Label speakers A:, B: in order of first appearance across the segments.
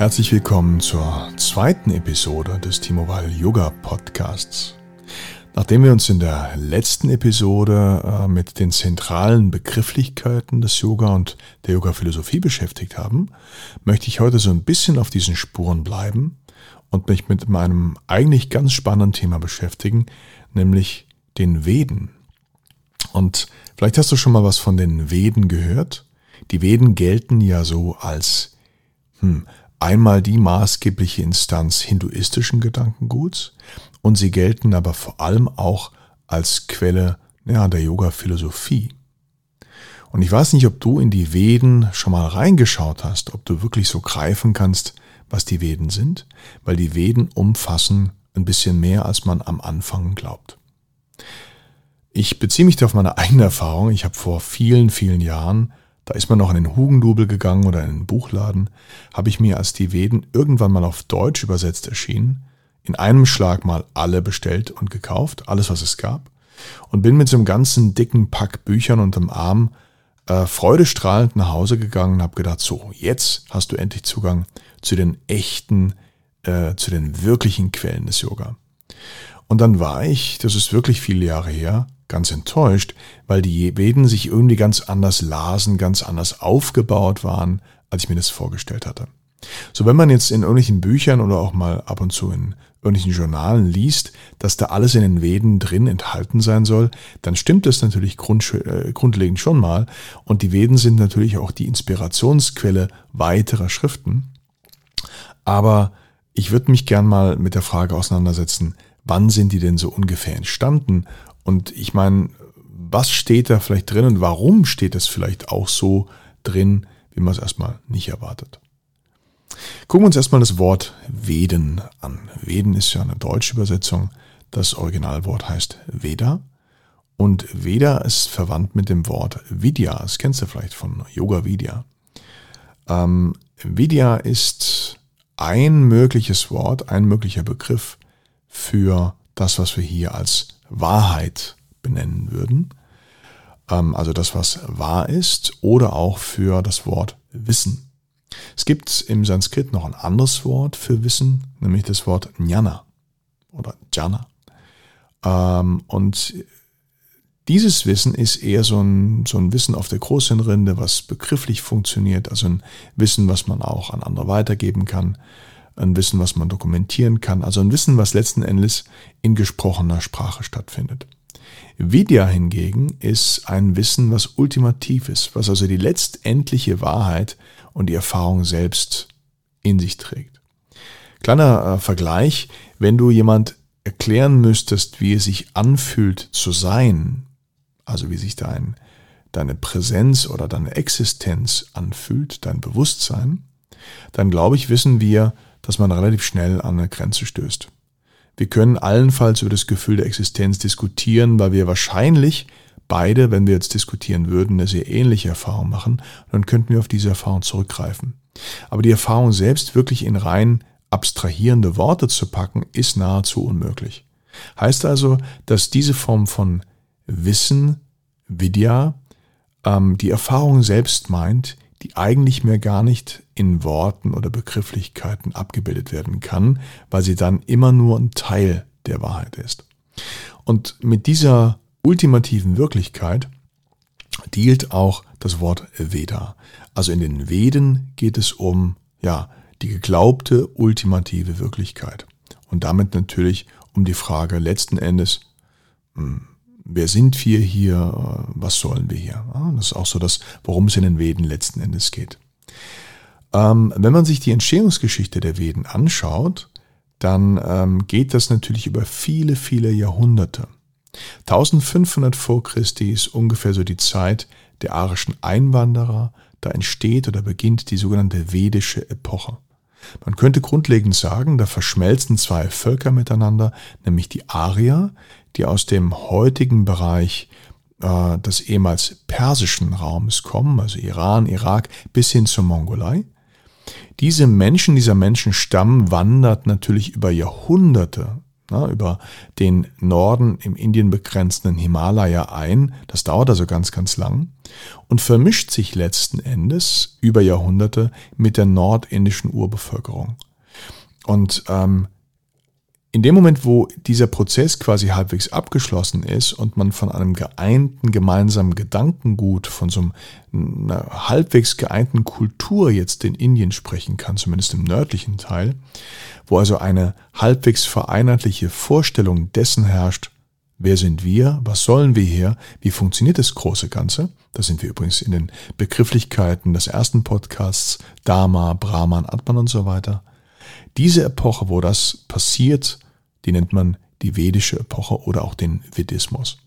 A: Herzlich willkommen zur zweiten Episode des T-Mobile Yoga Podcasts. Nachdem wir uns in der letzten Episode äh, mit den zentralen Begrifflichkeiten des Yoga und der Yoga-Philosophie beschäftigt haben, möchte ich heute so ein bisschen auf diesen Spuren bleiben und mich mit meinem eigentlich ganz spannenden Thema beschäftigen, nämlich den Veden. Und vielleicht hast du schon mal was von den Veden gehört. Die Veden gelten ja so als hm, einmal die maßgebliche Instanz hinduistischen Gedankenguts und sie gelten aber vor allem auch als Quelle ja, der Yoga-Philosophie. Und ich weiß nicht, ob du in die Veden schon mal reingeschaut hast, ob du wirklich so greifen kannst, was die Veden sind, weil die Veden umfassen ein bisschen mehr, als man am Anfang glaubt. Ich beziehe mich da auf meine eigene Erfahrung. Ich habe vor vielen, vielen Jahren da ist man noch in den Hugendubel gegangen oder in den Buchladen, habe ich mir, als die Veden irgendwann mal auf Deutsch übersetzt erschienen, in einem Schlag mal alle bestellt und gekauft, alles was es gab, und bin mit so einem ganzen dicken Pack Büchern unterm Arm äh, freudestrahlend nach Hause gegangen und habe gedacht, so, jetzt hast du endlich Zugang zu den echten, äh, zu den wirklichen Quellen des Yoga. Und dann war ich, das ist wirklich viele Jahre her, ganz enttäuscht, weil die Veden sich irgendwie ganz anders lasen, ganz anders aufgebaut waren, als ich mir das vorgestellt hatte. So, wenn man jetzt in irgendwelchen Büchern oder auch mal ab und zu in irgendwelchen Journalen liest, dass da alles in den Veden drin enthalten sein soll, dann stimmt das natürlich grund, äh, grundlegend schon mal. Und die Veden sind natürlich auch die Inspirationsquelle weiterer Schriften. Aber ich würde mich gern mal mit der Frage auseinandersetzen, wann sind die denn so ungefähr entstanden und ich meine, was steht da vielleicht drin und warum steht es vielleicht auch so drin, wie man es erstmal nicht erwartet? Gucken wir uns erstmal das Wort Veden an. Veden ist ja eine deutsche Übersetzung. Das Originalwort heißt Veda. Und Veda ist verwandt mit dem Wort Vidya. Das kennst du vielleicht von Yoga Vidya. Ähm, Vidya ist ein mögliches Wort, ein möglicher Begriff für das, was wir hier als Wahrheit benennen würden. Ähm, also das, was wahr ist, oder auch für das Wort Wissen. Es gibt im Sanskrit noch ein anderes Wort für Wissen, nämlich das Wort Jnana oder Jana. Ähm, und dieses Wissen ist eher so ein, so ein Wissen auf der Großhirnrinde, was begrifflich funktioniert, also ein Wissen, was man auch an andere weitergeben kann, ein Wissen, was man dokumentieren kann, also ein Wissen, was letzten Endes in gesprochener Sprache stattfindet. Vidya hingegen ist ein Wissen, was ultimativ ist, was also die letztendliche Wahrheit und die Erfahrung selbst in sich trägt. Kleiner äh, Vergleich, wenn du jemand erklären müsstest, wie es sich anfühlt zu sein, also wie sich dein, deine Präsenz oder deine Existenz anfühlt, dein Bewusstsein, dann glaube ich, wissen wir, dass man relativ schnell an eine Grenze stößt. Wir können allenfalls über das Gefühl der Existenz diskutieren, weil wir wahrscheinlich beide, wenn wir jetzt diskutieren würden, eine sehr ähnliche Erfahrung machen, dann könnten wir auf diese Erfahrung zurückgreifen. Aber die Erfahrung selbst wirklich in rein abstrahierende Worte zu packen, ist nahezu unmöglich. Heißt also, dass diese Form von Wissen, Vidya, ähm, die Erfahrung selbst meint, die eigentlich mehr gar nicht in Worten oder Begrifflichkeiten abgebildet werden kann, weil sie dann immer nur ein Teil der Wahrheit ist. Und mit dieser ultimativen Wirklichkeit dealt auch das Wort Veda. Also in den Veden geht es um, ja, die geglaubte ultimative Wirklichkeit. Und damit natürlich um die Frage letzten Endes, hm, wer sind wir hier, was sollen wir hier? Das ist auch so das, worum es in den Veden letzten Endes geht. Ähm, wenn man sich die Entstehungsgeschichte der Veden anschaut, dann ähm, geht das natürlich über viele, viele Jahrhunderte. 1500 vor Christi ist ungefähr so die Zeit der arischen Einwanderer, da entsteht oder beginnt die sogenannte vedische Epoche. Man könnte grundlegend sagen, da verschmelzen zwei Völker miteinander, nämlich die Arier, die aus dem heutigen Bereich äh, des ehemals persischen Raumes kommen, also Iran, Irak bis hin zur Mongolei. Diese Menschen, dieser Menschenstamm wandert natürlich über Jahrhunderte na, über den Norden im Indien begrenzenden Himalaya ein. Das dauert also ganz, ganz lang und vermischt sich letzten Endes über Jahrhunderte mit der nordindischen Urbevölkerung. Und ähm, in dem Moment, wo dieser Prozess quasi halbwegs abgeschlossen ist und man von einem geeinten gemeinsamen Gedankengut, von so einer halbwegs geeinten Kultur jetzt in Indien sprechen kann, zumindest im nördlichen Teil, wo also eine halbwegs vereinheitliche Vorstellung dessen herrscht, wer sind wir, was sollen wir hier, wie funktioniert das große Ganze, da sind wir übrigens in den Begrifflichkeiten des ersten Podcasts, Dharma, Brahman, Atman und so weiter, diese Epoche, wo das passiert, die nennt man die vedische Epoche oder auch den Vedismus.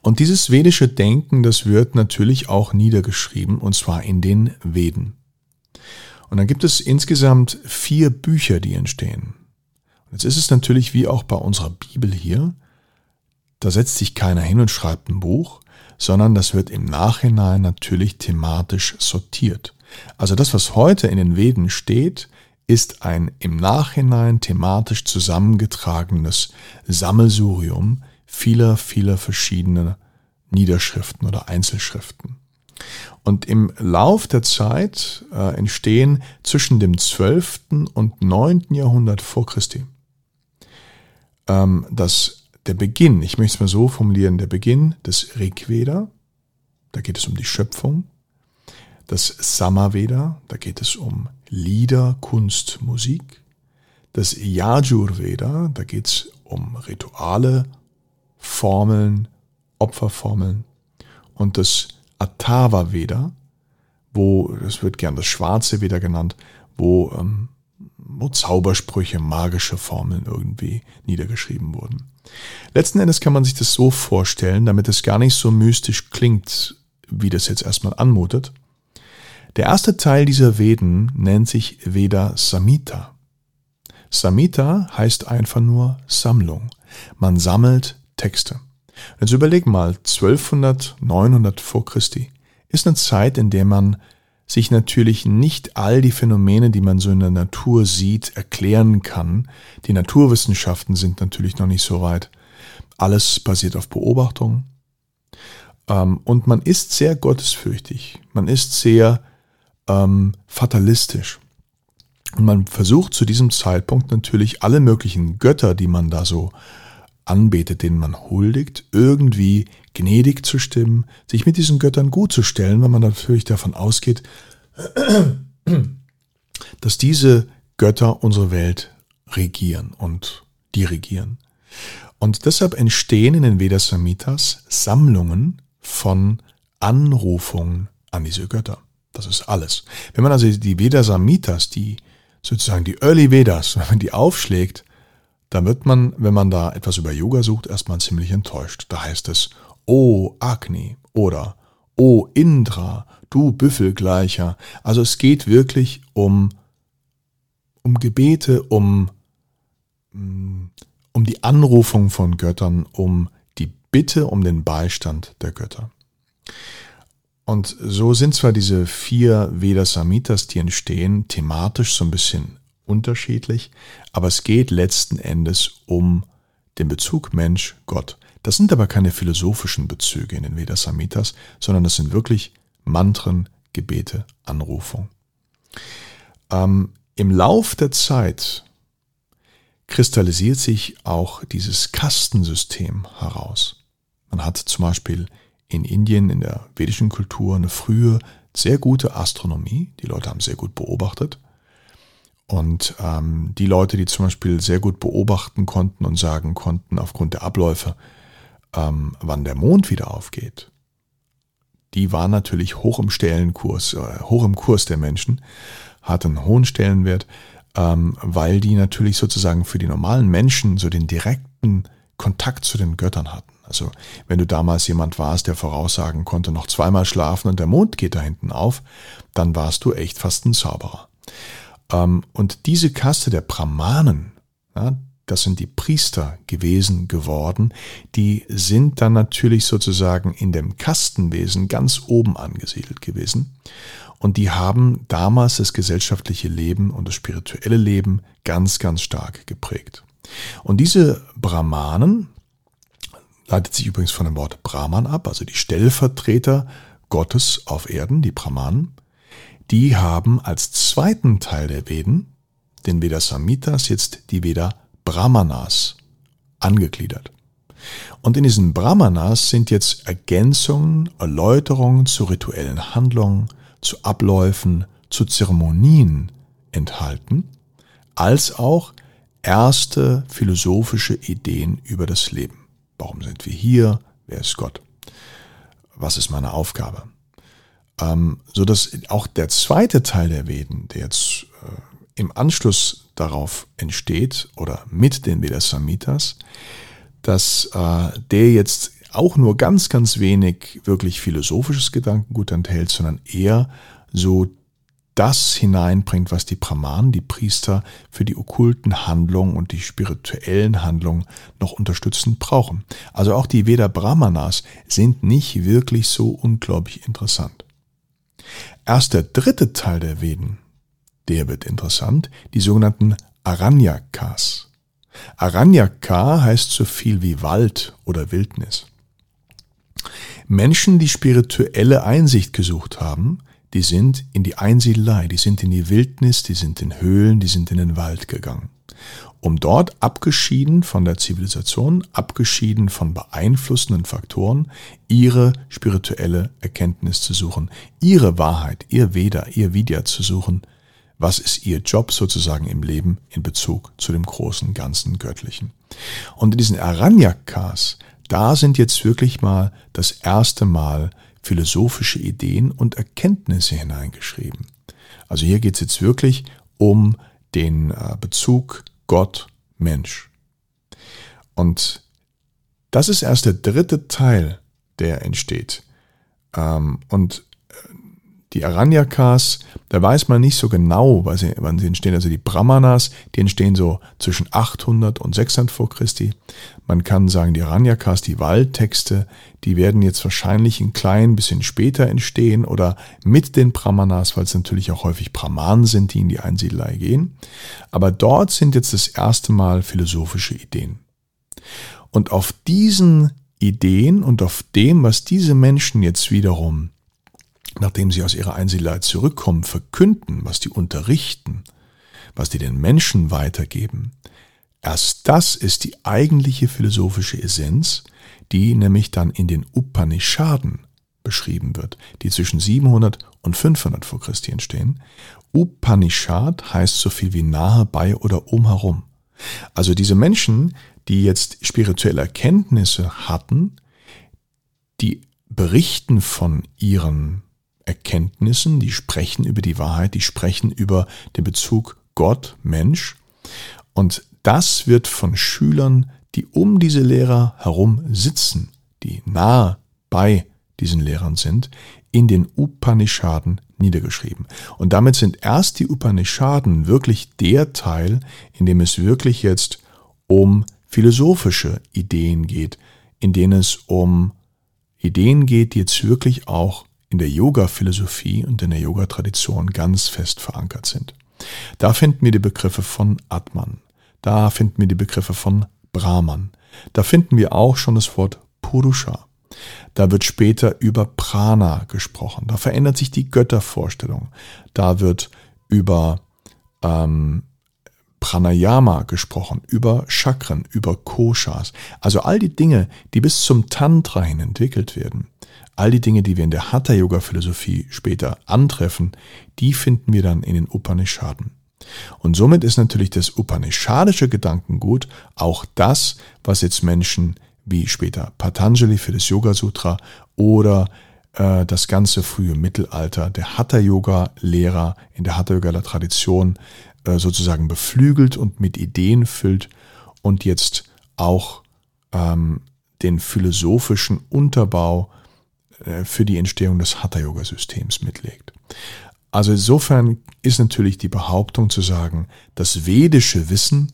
A: Und dieses vedische Denken, das wird natürlich auch niedergeschrieben, und zwar in den Veden. Und dann gibt es insgesamt vier Bücher, die entstehen. Und jetzt ist es natürlich wie auch bei unserer Bibel hier, da setzt sich keiner hin und schreibt ein Buch, sondern das wird im Nachhinein natürlich thematisch sortiert. Also das, was heute in den Veden steht, ist ein im Nachhinein thematisch zusammengetragenes Sammelsurium vieler, vieler verschiedener Niederschriften oder Einzelschriften. Und im Lauf der Zeit äh, entstehen zwischen dem 12. und 9. Jahrhundert vor Christi ähm, das, der Beginn, ich möchte es mal so formulieren, der Beginn des Rigveda, da geht es um die Schöpfung, das Samaveda, da geht es um Lieder, Kunst, Musik. Das Yajurveda, da geht es um Rituale, Formeln, Opferformeln. Und das Atava Veda, wo, das wird gern das schwarze Veda genannt, wo, ähm, wo Zaubersprüche, magische Formeln irgendwie niedergeschrieben wurden. Letzten Endes kann man sich das so vorstellen, damit es gar nicht so mystisch klingt, wie das jetzt erstmal anmutet. Der erste Teil dieser Veden nennt sich Veda Samhita. Samhita heißt einfach nur Sammlung. Man sammelt Texte. Jetzt überleg mal, 1200, 900 vor Christi ist eine Zeit, in der man sich natürlich nicht all die Phänomene, die man so in der Natur sieht, erklären kann. Die Naturwissenschaften sind natürlich noch nicht so weit. Alles basiert auf Beobachtung. Ähm, und man ist sehr gottesfürchtig. Man ist sehr ähm, fatalistisch. Und man versucht zu diesem Zeitpunkt natürlich alle möglichen Götter, die man da so anbetet, denen man huldigt, irgendwie gnädig zu stimmen, sich mit diesen Göttern gut zu stellen, weil man natürlich davon ausgeht, dass diese Götter unsere Welt regieren und dirigieren. Und deshalb entstehen in den Vedas Samhitas Sammlungen von Anrufungen an diese Götter. Das ist alles. Wenn man also die Vedasamitas, die sozusagen die Early Vedas, wenn man die aufschlägt, dann wird man, wenn man da etwas über Yoga sucht, erstmal ziemlich enttäuscht. Da heißt es, O Agni oder O Indra, du Büffelgleicher. Also es geht wirklich um, um Gebete, um, mm, um die Anrufung von Göttern, um die Bitte um den Beistand der Götter. Und so sind zwar diese vier Vedasamitas, die entstehen, thematisch so ein bisschen unterschiedlich, aber es geht letzten Endes um den Bezug Mensch-Gott. Das sind aber keine philosophischen Bezüge in den Vedasamitas, sondern das sind wirklich Mantren, Gebete, Anrufung. Ähm, Im Lauf der Zeit kristallisiert sich auch dieses Kastensystem heraus. Man hat zum Beispiel in Indien, in der vedischen Kultur, eine frühe, sehr gute Astronomie. Die Leute haben sehr gut beobachtet. Und ähm, die Leute, die zum Beispiel sehr gut beobachten konnten und sagen konnten, aufgrund der Abläufe, ähm, wann der Mond wieder aufgeht, die waren natürlich hoch im Stellenkurs, äh, hoch im Kurs der Menschen, hatten einen hohen Stellenwert, ähm, weil die natürlich sozusagen für die normalen Menschen so den direkten Kontakt zu den Göttern hatten. Also wenn du damals jemand warst, der voraussagen konnte, noch zweimal schlafen und der Mond geht da hinten auf, dann warst du echt fast ein Zauberer. Ähm, und diese Kaste der Brahmanen, das sind die Priester gewesen geworden, die sind dann natürlich sozusagen in dem Kastenwesen ganz oben angesiedelt gewesen. Und die haben damals das gesellschaftliche Leben und das spirituelle Leben ganz, ganz stark geprägt. Und diese Brahmanen, leitet sich übrigens von dem Wort Brahman ab, also die Stellvertreter Gottes auf Erden, die Brahmanen, die haben als zweiten Teil der Veden, den Veda Samhitas, jetzt die Veda Brahmanas angegliedert. Und in diesen Brahmanas sind jetzt Ergänzungen, Erläuterungen zu rituellen Handlungen, zu Abläufen, zu Zeremonien enthalten, als auch erste philosophische Ideen über das Leben. Warum sind wir hier? Wer ist Gott? Was ist meine Aufgabe? Ähm, so dass auch der zweite Teil der Veden, der jetzt äh, im Anschluss darauf entsteht oder mit den Vedas Samhitas, dass äh, der jetzt auch nur ganz, ganz wenig wirklich philosophisches Gedankengut enthält, sondern eher so das hineinbringt, was die Brahmanen, die Priester für die okkulten Handlungen und die spirituellen Handlungen noch unterstützend brauchen. Also auch die Veda Brahmanas sind nicht wirklich so unglaublich interessant. Erst der dritte Teil der Veden, der wird interessant, die sogenannten Aranyakas. Aranyaka heißt so viel wie Wald oder Wildnis. Menschen, die spirituelle Einsicht gesucht haben, die sind in die Einsiedelei, die sind in die Wildnis, die sind in Höhlen, die sind in den Wald gegangen, um dort abgeschieden von der Zivilisation, abgeschieden von beeinflussenden Faktoren, ihre spirituelle Erkenntnis zu suchen, ihre Wahrheit, ihr Veda, ihr Vidya zu suchen, was ist ihr Job sozusagen im Leben in Bezug zu dem großen, ganzen Göttlichen. Und in diesen Aranyakas, da sind jetzt wirklich mal das erste Mal philosophische Ideen und Erkenntnisse hineingeschrieben. Also hier geht es jetzt wirklich um den äh, Bezug Gott-Mensch. Und das ist erst der dritte Teil, der entsteht. Ähm, und die Aranyakas, da weiß man nicht so genau, wann sie, entstehen. Also die Brahmanas, die entstehen so zwischen 800 und 600 vor Christi. Man kann sagen, die Aranyakas, die Waldtexte, die werden jetzt wahrscheinlich ein klein bisschen später entstehen oder mit den Brahmanas, weil es natürlich auch häufig Brahmanen sind, die in die Einsiedelei gehen. Aber dort sind jetzt das erste Mal philosophische Ideen. Und auf diesen Ideen und auf dem, was diese Menschen jetzt wiederum nachdem sie aus ihrer Einsiedelei zurückkommen, verkünden, was die unterrichten, was die den Menschen weitergeben, erst das ist die eigentliche philosophische Essenz, die nämlich dann in den Upanishaden beschrieben wird, die zwischen 700 und 500 vor Christi entstehen. Upanishad heißt so viel wie nahe bei oder umherum. Also diese Menschen, die jetzt spirituelle Erkenntnisse hatten, die berichten von ihren Erkenntnissen, die sprechen über die Wahrheit, die sprechen über den Bezug Gott, Mensch. Und das wird von Schülern, die um diese Lehrer herum sitzen, die nahe bei diesen Lehrern sind, in den Upanishaden niedergeschrieben. Und damit sind erst die Upanishaden wirklich der Teil, in dem es wirklich jetzt um philosophische Ideen geht, in denen es um Ideen geht, die jetzt wirklich auch in der Yoga-Philosophie und in der Yoga-Tradition ganz fest verankert sind. Da finden wir die Begriffe von Atman, da finden wir die Begriffe von Brahman, da finden wir auch schon das Wort Purusha. Da wird später über Prana gesprochen, da verändert sich die Göttervorstellung, da wird über ähm, Pranayama gesprochen, über Chakren, über Koshas, also all die Dinge, die bis zum Tantra hin entwickelt werden. All die Dinge, die wir in der Hatha-Yoga-Philosophie später antreffen, die finden wir dann in den Upanishaden. Und somit ist natürlich das upanishadische Gedankengut auch das, was jetzt Menschen wie später Patanjali für das Yoga Sutra oder äh, das ganze frühe Mittelalter der Hatha-Yoga-Lehrer in der Hatha-Yoga-Tradition äh, sozusagen beflügelt und mit Ideen füllt und jetzt auch ähm, den philosophischen Unterbau äh, für die Entstehung des Hatha-Yoga-Systems mitlegt. Also insofern ist natürlich die Behauptung zu sagen, das vedische Wissen,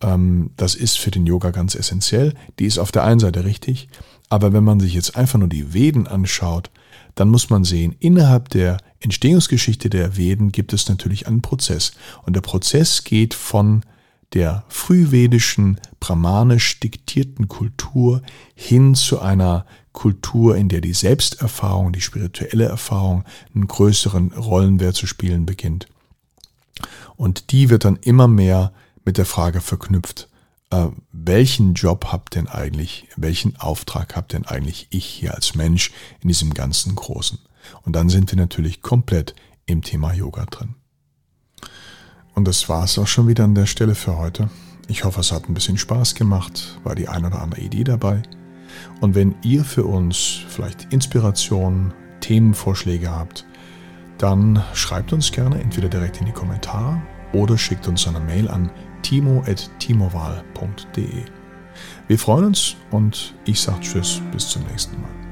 A: ähm, das ist für den Yoga ganz essentiell, die ist auf der einen Seite richtig, aber wenn man sich jetzt einfach nur die Veden anschaut, dann muss man sehen, innerhalb der Entstehungsgeschichte der Veden gibt es natürlich einen Prozess. Und der Prozess geht von der frühvedischen, brahmanisch diktierten Kultur hin zu einer Kultur, in der die Selbsterfahrung, die spirituelle Erfahrung einen größeren Rollenwert zu spielen beginnt. Und die wird dann immer mehr mit der Frage verknüpft, äh, welchen Job habt denn eigentlich, welchen Auftrag habt denn eigentlich ich hier als Mensch in diesem ganzen Großen? Und dann sind wir natürlich komplett im Thema Yoga drin. Und das war es auch schon wieder an der Stelle für heute. Ich hoffe, es hat ein bisschen Spaß gemacht, war die ein oder andere Idee dabei. Und wenn ihr für uns vielleicht Inspirationen, Themenvorschläge habt, dann schreibt uns gerne entweder direkt in die Kommentare oder schickt uns eine Mail an timo.timoval.de. Wir freuen uns und ich sage Tschüss, bis zum nächsten Mal.